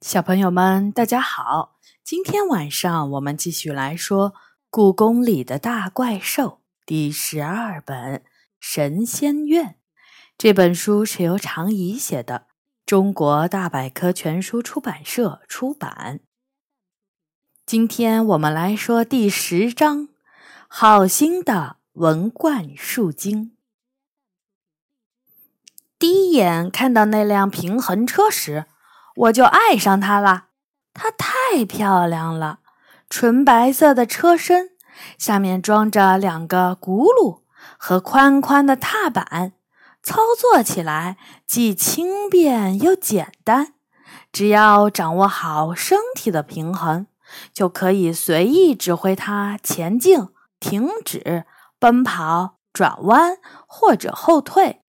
小朋友们，大家好！今天晚上我们继续来说《故宫里的大怪兽》第十二本《神仙院》。这本书是由常怡写的，中国大百科全书出版社出版。今天我们来说第十章：好心的文冠树精。第一眼看到那辆平衡车时，我就爱上它了，它太漂亮了，纯白色的车身，下面装着两个轱辘和宽宽的踏板，操作起来既轻便又简单。只要掌握好身体的平衡，就可以随意指挥它前进、停止、奔跑、转弯或者后退。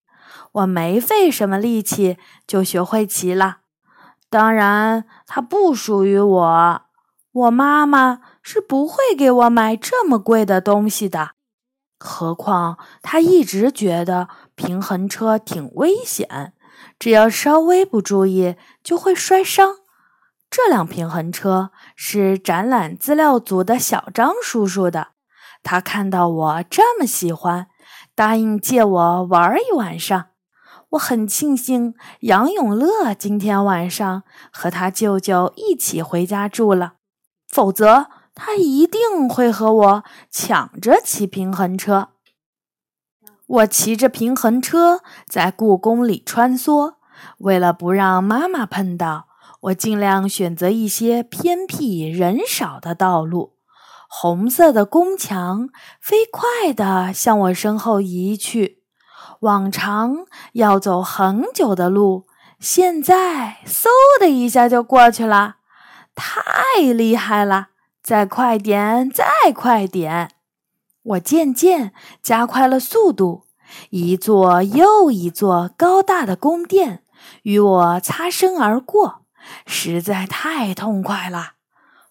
我没费什么力气就学会骑了。当然，它不属于我。我妈妈是不会给我买这么贵的东西的。何况，她一直觉得平衡车挺危险，只要稍微不注意就会摔伤。这辆平衡车是展览资料组的小张叔叔的。他看到我这么喜欢，答应借我玩一晚上。我很庆幸杨永乐今天晚上和他舅舅一起回家住了，否则他一定会和我抢着骑平衡车。我骑着平衡车在故宫里穿梭，为了不让妈妈碰到，我尽量选择一些偏僻人少的道路。红色的宫墙飞快地向我身后移去。往常要走很久的路，现在嗖的一下就过去了，太厉害了！再快点，再快点！我渐渐加快了速度，一座又一座高大的宫殿与我擦身而过，实在太痛快了。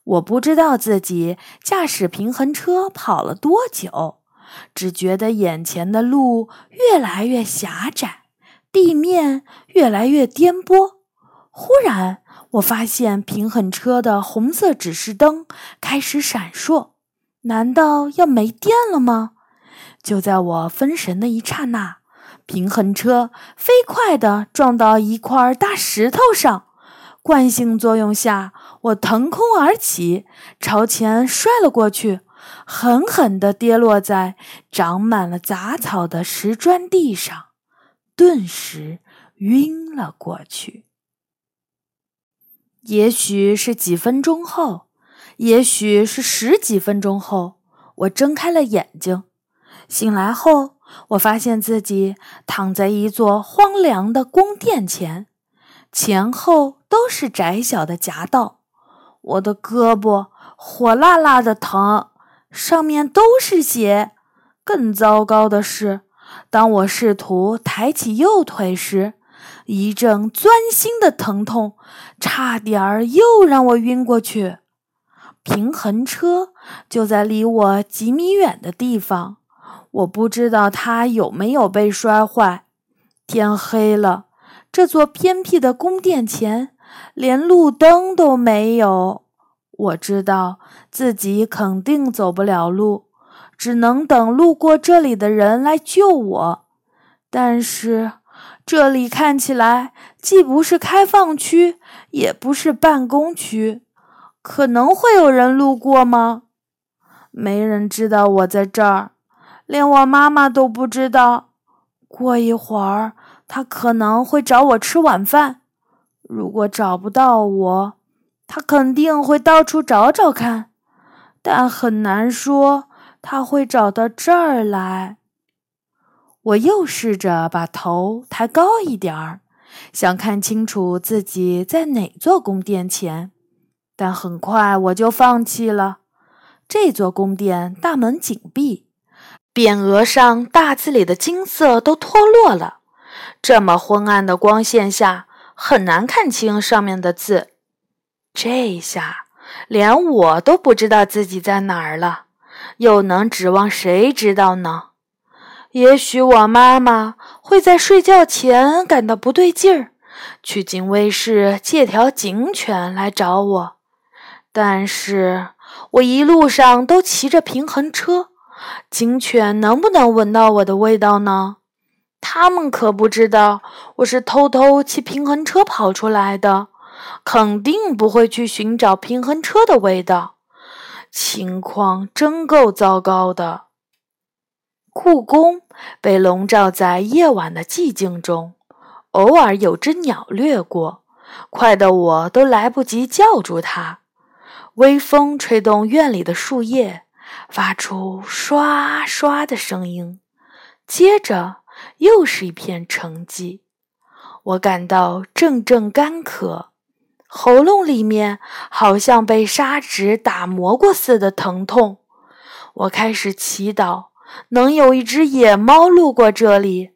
我不知道自己驾驶平衡车跑了多久。只觉得眼前的路越来越狭窄，地面越来越颠簸。忽然，我发现平衡车的红色指示灯开始闪烁，难道要没电了吗？就在我分神的一刹那，平衡车飞快地撞到一块大石头上，惯性作用下，我腾空而起，朝前摔了过去。狠狠地跌落在长满了杂草的石砖地上，顿时晕了过去。也许是几分钟后，也许是十几分钟后，我睁开了眼睛。醒来后，我发现自己躺在一座荒凉的宫殿前，前后都是窄小的夹道，我的胳膊火辣辣的疼。上面都是血。更糟糕的是，当我试图抬起右腿时，一阵钻心的疼痛差点儿又让我晕过去。平衡车就在离我几米远的地方，我不知道它有没有被摔坏。天黑了，这座偏僻的宫殿前连路灯都没有。我知道自己肯定走不了路，只能等路过这里的人来救我。但是这里看起来既不是开放区，也不是办公区，可能会有人路过吗？没人知道我在这儿，连我妈妈都不知道。过一会儿，她可能会找我吃晚饭。如果找不到我，他肯定会到处找找看，但很难说他会找到这儿来。我又试着把头抬高一点儿，想看清楚自己在哪座宫殿前，但很快我就放弃了。这座宫殿大门紧闭，匾额上大字里的金色都脱落了，这么昏暗的光线下，很难看清上面的字。这下连我都不知道自己在哪儿了，又能指望谁知道呢？也许我妈妈会在睡觉前感到不对劲儿，去警卫室借条警犬来找我，但是我一路上都骑着平衡车，警犬能不能闻到我的味道呢？他们可不知道我是偷偷骑平衡车跑出来的，肯定不会去寻找平衡车的味道。情况真够糟糕的。故宫被笼罩在夜晚的寂静中，偶尔有只鸟掠过，快得我都来不及叫住它。微风吹动院里的树叶，发出刷刷的声音，接着。又是一片沉寂，我感到阵阵干渴，喉咙里面好像被砂纸打磨过似的疼痛。我开始祈祷能有一只野猫路过这里，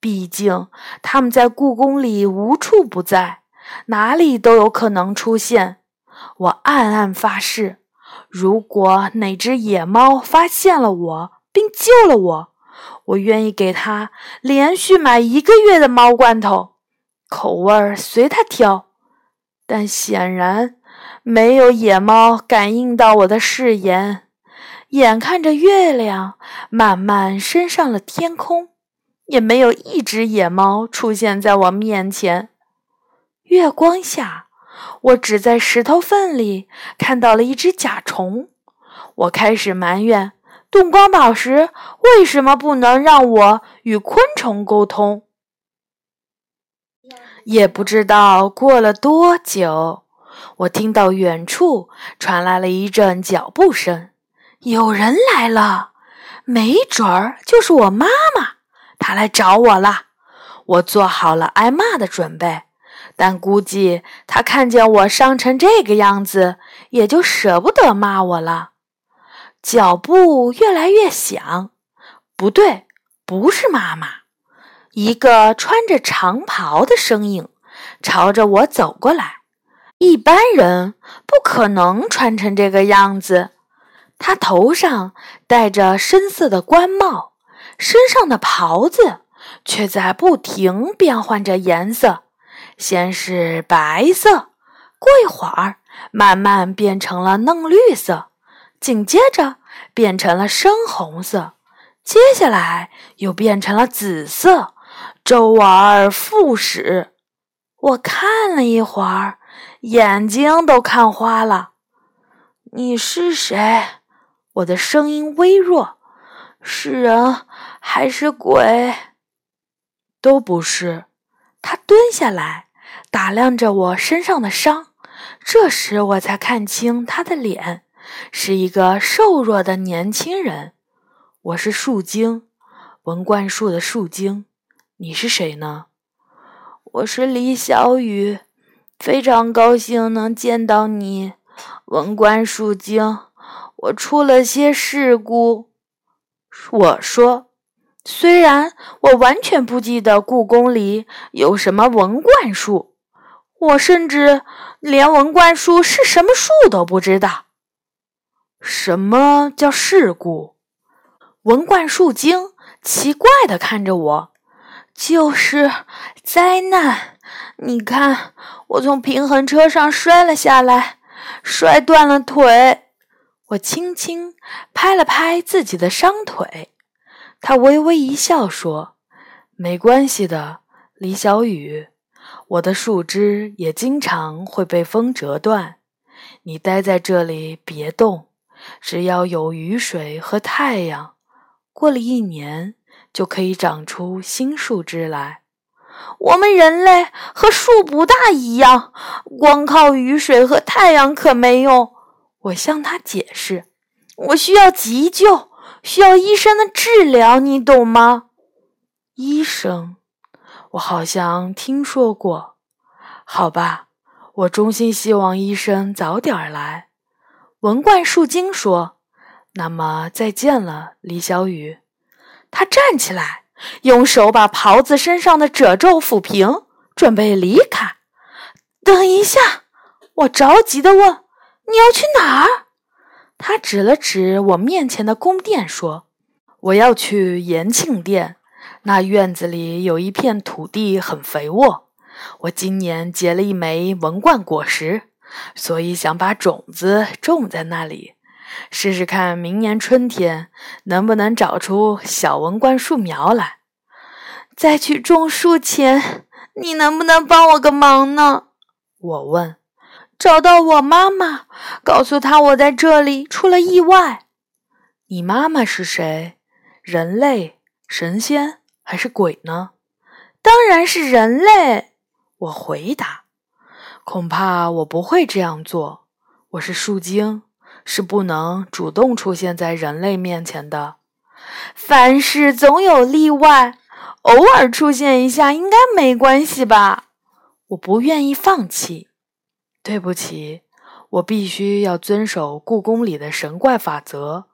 毕竟它们在故宫里无处不在，哪里都有可能出现。我暗暗发誓，如果哪只野猫发现了我并救了我。我愿意给它连续买一个月的猫罐头，口味儿随它挑。但显然没有野猫感应到我的誓言。眼看着月亮慢慢升上了天空，也没有一只野猫出现在我面前。月光下，我只在石头缝里看到了一只甲虫。我开始埋怨。动光宝石为什么不能让我与昆虫沟通？也不知道过了多久，我听到远处传来了一阵脚步声，有人来了，没准儿就是我妈妈，她来找我了。我做好了挨骂的准备，但估计她看见我伤成这个样子，也就舍不得骂我了。脚步越来越响，不对，不是妈妈，一个穿着长袍的身影朝着我走过来。一般人不可能穿成这个样子。他头上戴着深色的官帽，身上的袍子却在不停变换着颜色，先是白色，过一会儿慢慢变成了嫩绿色。紧接着变成了深红色，接下来又变成了紫色，周而复始。我看了一会儿，眼睛都看花了。你是谁？我的声音微弱。是人还是鬼？都不是。他蹲下来，打量着我身上的伤。这时我才看清他的脸。是一个瘦弱的年轻人，我是树精，文冠树的树精。你是谁呢？我是李小雨，非常高兴能见到你，文冠树精。我出了些事故。我说，虽然我完全不记得故宫里有什么文冠树，我甚至连文冠树是什么树都不知道。什么叫事故？文冠树精奇怪的看着我，就是灾难。你看，我从平衡车上摔了下来，摔断了腿。我轻轻拍了拍自己的伤腿，他微微一笑说：“没关系的，李小雨。我的树枝也经常会被风折断。你待在这里，别动。”只要有雨水和太阳，过了一年就可以长出新树枝来。我们人类和树不大一样，光靠雨水和太阳可没用。我向他解释，我需要急救，需要医生的治疗，你懂吗？医生，我好像听说过。好吧，我衷心希望医生早点来。文冠树精说：“那么再见了，李小雨。”他站起来，用手把袍子身上的褶皱抚平，准备离开。等一下，我着急地问：“你要去哪儿？”他指了指我面前的宫殿，说：“我要去延庆殿。那院子里有一片土地很肥沃，我今年结了一枚文冠果实，所以想把种子种在那里，试试看明年春天能不能找出小文冠树苗来。在去种树前，你能不能帮我个忙呢？我问。找到我妈妈，告诉她我在这里出了意外。你妈妈是谁？人类、神仙还是鬼呢？当然是人类。我回答。恐怕我不会这样做。我是树精，是不能主动出现在人类面前的。凡事总有例外，偶尔出现一下应该没关系吧？我不愿意放弃。对不起，我必须要遵守故宫里的神怪法则。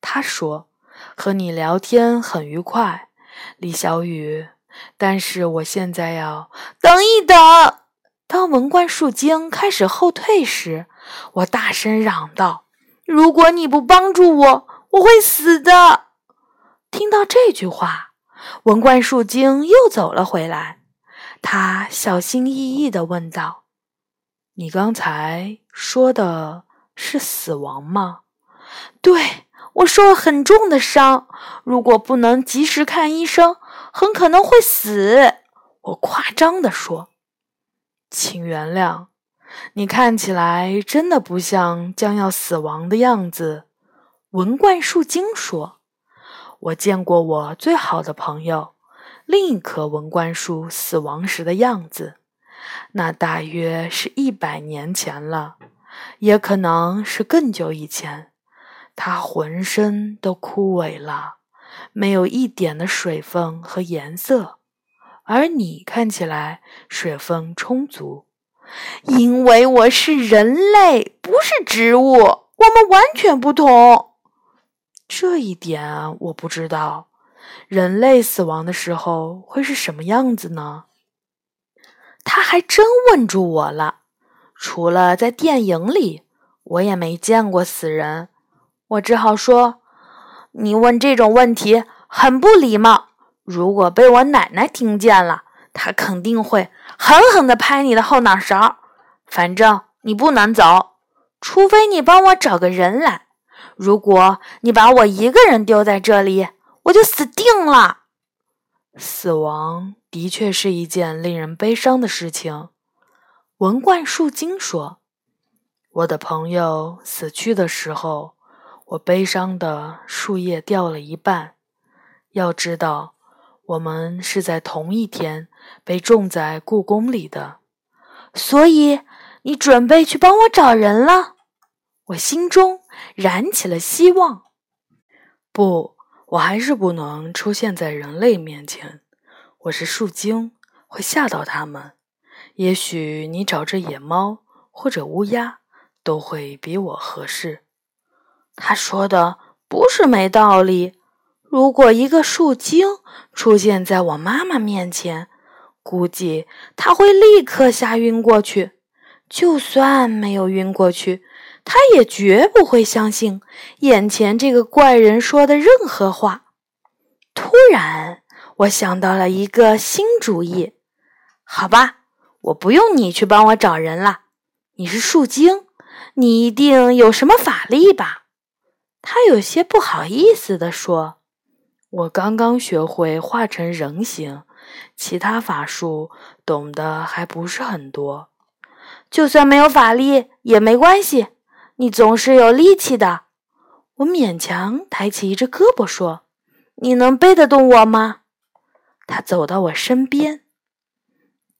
他说：“和你聊天很愉快，李小雨。但是我现在要等一等。”当文冠树精开始后退时，我大声嚷道：“如果你不帮助我，我会死的！”听到这句话，文冠树精又走了回来。他小心翼翼地问道。你刚才说的是死亡吗？对，我受了很重的伤，如果不能及时看医生，很可能会死。我夸张地说：“请原谅，你看起来真的不像将要死亡的样子。”文冠树精说：“我见过我最好的朋友另一棵文冠树死亡时的样子。”那大约是一百年前了，也可能是更久以前。它浑身都枯萎了，没有一点的水分和颜色，而你看起来水分充足。因为我是人类，不是植物，我们完全不同。这一点我不知道。人类死亡的时候会是什么样子呢？他还真问住我了。除了在电影里，我也没见过死人。我只好说：“你问这种问题很不礼貌。如果被我奶奶听见了，她肯定会狠狠地拍你的后脑勺。反正你不能走，除非你帮我找个人来。如果你把我一个人丢在这里，我就死定了。死亡。”的确是一件令人悲伤的事情，文冠树精说：“我的朋友死去的时候，我悲伤的树叶掉了一半。要知道，我们是在同一天被种在故宫里的，所以你准备去帮我找人了。”我心中燃起了希望。不，我还是不能出现在人类面前。我是树精，会吓到他们。也许你找只野猫或者乌鸦都会比我合适。他说的不是没道理。如果一个树精出现在我妈妈面前，估计他会立刻吓晕过去。就算没有晕过去，他也绝不会相信眼前这个怪人说的任何话。突然。我想到了一个新主意，好吧，我不用你去帮我找人了。你是树精，你一定有什么法力吧？他有些不好意思地说：“我刚刚学会化成人形，其他法术懂得还不是很多。就算没有法力也没关系，你总是有力气的。”我勉强抬起一只胳膊说：“你能背得动我吗？”他走到我身边，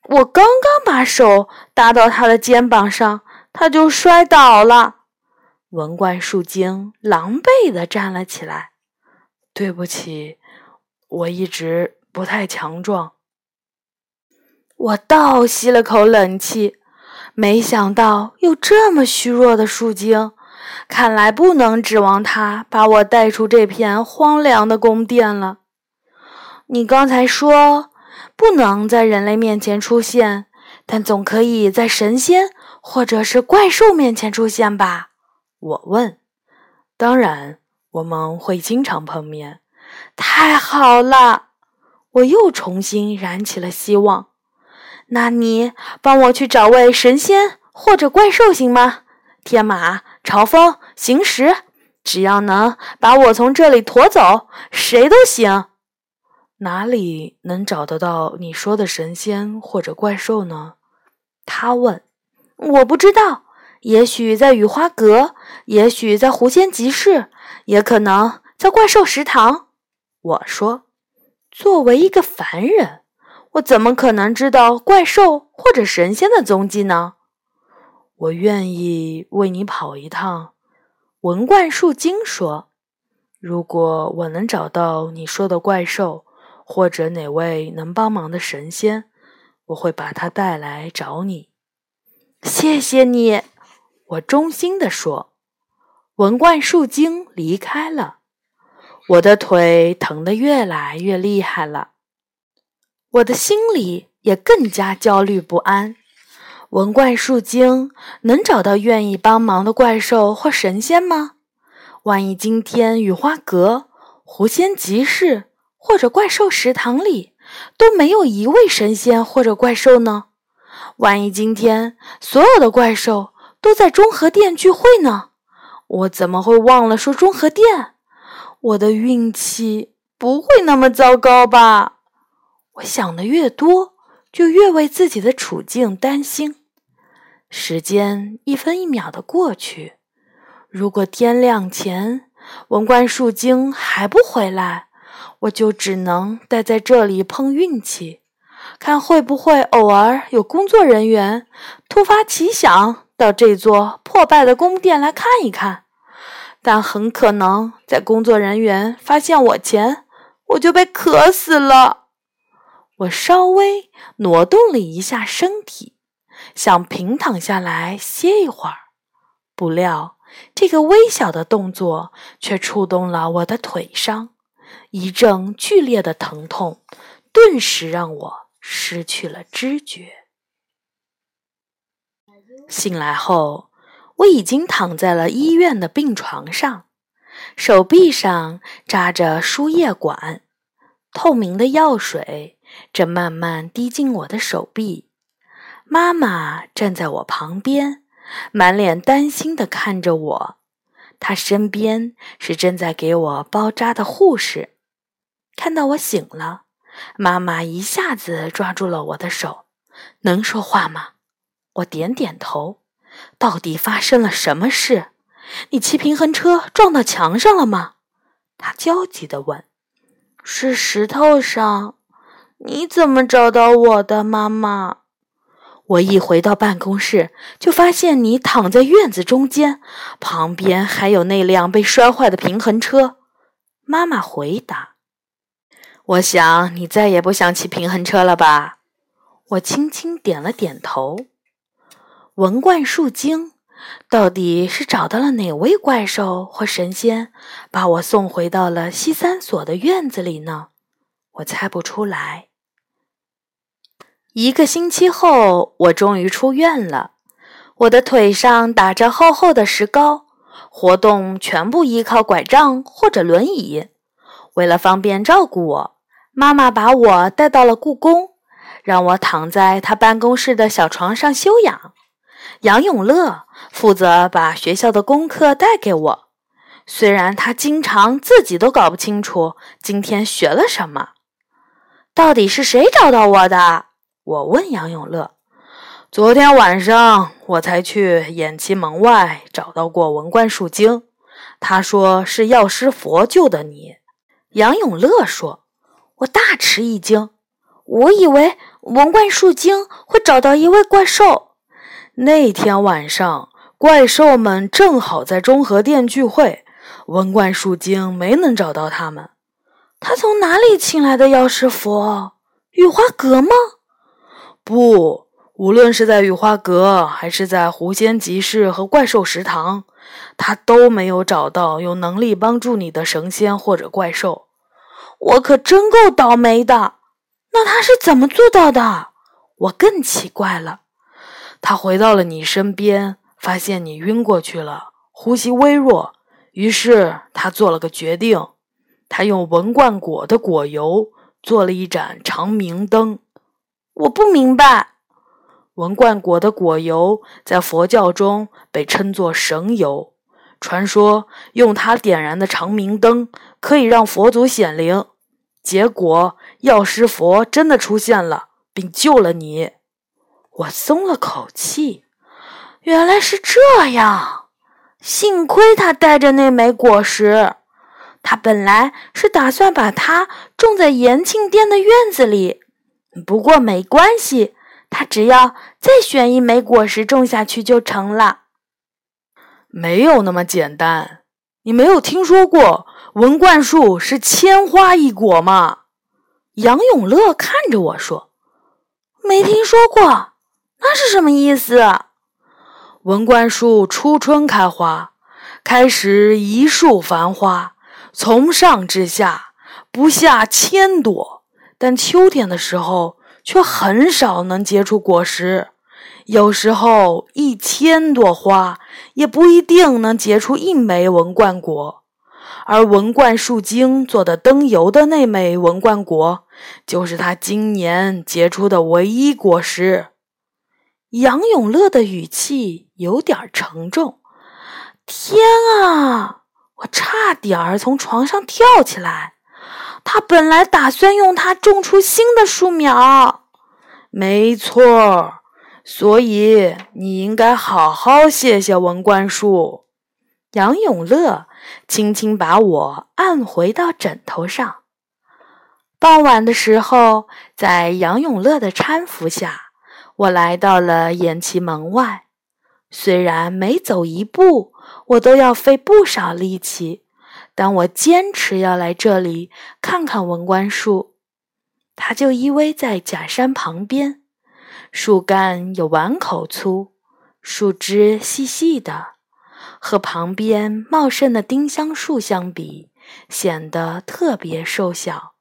我刚刚把手搭到他的肩膀上，他就摔倒了。文冠树精狼狈地站了起来。对不起，我一直不太强壮。我倒吸了口冷气，没想到有这么虚弱的树精，看来不能指望他把我带出这片荒凉的宫殿了。你刚才说不能在人类面前出现，但总可以在神仙或者是怪兽面前出现吧？我问。当然，我们会经常碰面。太好了！我又重新燃起了希望。那你帮我去找位神仙或者怪兽行吗？天马、朝风、行石，只要能把我从这里驮走，谁都行。哪里能找得到你说的神仙或者怪兽呢？他问。我不知道，也许在雨花阁，也许在狐仙集市，也可能在怪兽食堂。我说，作为一个凡人。我怎么可能知道怪兽或者神仙的踪迹呢？我愿意为你跑一趟。文冠树精说：“如果我能找到你说的怪兽，或者哪位能帮忙的神仙，我会把他带来找你。”谢谢你，我衷心地说。文冠树精离开了，我的腿疼得越来越厉害了。我的心里也更加焦虑不安。文怪树精能找到愿意帮忙的怪兽或神仙吗？万一今天雨花阁、狐仙集市或者怪兽食堂里都没有一位神仙或者怪兽呢？万一今天所有的怪兽都在中和殿聚会呢？我怎么会忘了说中和殿？我的运气不会那么糟糕吧？我想的越多，就越为自己的处境担心。时间一分一秒的过去，如果天亮前文官树精还不回来，我就只能待在这里碰运气，看会不会偶尔有工作人员突发奇想到这座破败的宫殿来看一看。但很可能在工作人员发现我前，我就被渴死了。我稍微挪动了一下身体，想平躺下来歇一会儿，不料这个微小的动作却触动了我的腿伤，一阵剧烈的疼痛顿时让我失去了知觉。醒来后，我已经躺在了医院的病床上，手臂上扎着输液管，透明的药水。正慢慢滴进我的手臂，妈妈站在我旁边，满脸担心地看着我。她身边是正在给我包扎的护士。看到我醒了，妈妈一下子抓住了我的手：“能说话吗？”我点点头。到底发生了什么事？你骑平衡车撞到墙上了吗？他焦急地问。“是石头上。”你怎么找到我的妈妈？我一回到办公室，就发现你躺在院子中间，旁边还有那辆被摔坏的平衡车。妈妈回答：“我想你再也不想骑平衡车了吧？”我轻轻点了点头。文冠树精到底是找到了哪位怪兽或神仙，把我送回到了西三所的院子里呢？我猜不出来。一个星期后，我终于出院了。我的腿上打着厚厚的石膏，活动全部依靠拐杖或者轮椅。为了方便照顾我，妈妈把我带到了故宫，让我躺在她办公室的小床上休养。杨永乐负责把学校的功课带给我，虽然他经常自己都搞不清楚今天学了什么。到底是谁找到我的？我问杨永乐：“昨天晚上我才去偃旗门外找到过文冠树精，他说是药师佛救的你。”杨永乐说：“我大吃一惊，我以为文冠树精会找到一位怪兽。那天晚上怪兽们正好在中和殿聚会，文冠树精没能找到他们。他从哪里请来的药师佛？雨花阁吗？”不，无论是在雨花阁，还是在狐仙集市和怪兽食堂，他都没有找到有能力帮助你的神仙或者怪兽。我可真够倒霉的。那他是怎么做到的？我更奇怪了。他回到了你身边，发现你晕过去了，呼吸微弱，于是他做了个决定，他用文冠果的果油做了一盏长明灯。我不明白，文冠果的果油在佛教中被称作神油，传说用它点燃的长明灯可以让佛祖显灵。结果药师佛真的出现了，并救了你。我松了口气，原来是这样。幸亏他带着那枚果实，他本来是打算把它种在延庆殿的院子里。不过没关系，他只要再选一枚果实种下去就成了。没有那么简单，你没有听说过文冠树是千花一果吗？杨永乐看着我说：“没听说过，那是什么意思？”文冠树初春开花，开始一树繁花，从上至下不下千朵。但秋天的时候却很少能结出果实，有时候一千朵花也不一定能结出一枚文冠果。而文冠树精做的灯油的那枚文冠果，就是它今年结出的唯一果实。杨永乐的语气有点沉重。天啊！我差点儿从床上跳起来。他本来打算用它种出新的树苗。没错，所以你应该好好谢谢文冠树。杨永乐轻轻把我按回到枕头上。傍晚的时候，在杨永乐的搀扶下。我来到了偃旗门外，虽然每走一步我都要费不少力气，但我坚持要来这里看看文官树。它就依偎在假山旁边，树干有碗口粗，树枝细细的，和旁边茂盛的丁香树相比，显得特别瘦小。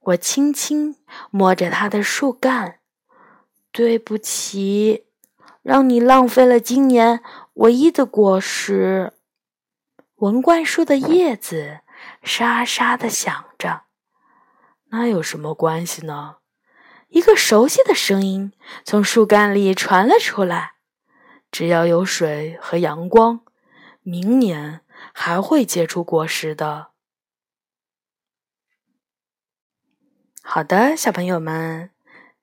我轻轻摸着它的树干。对不起，让你浪费了今年唯一的果实。文冠树的叶子沙沙的响着。那有什么关系呢？一个熟悉的声音从树干里传了出来。只要有水和阳光，明年还会结出果实的。好的，小朋友们。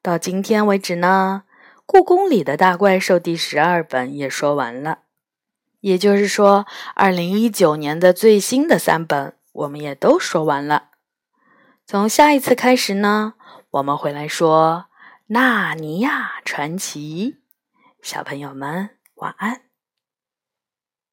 到今天为止呢，故宫里的大怪兽第十二本也说完了，也就是说，二零一九年的最新的三本我们也都说完了。从下一次开始呢，我们会来说《纳尼亚传奇》。小朋友们，晚安。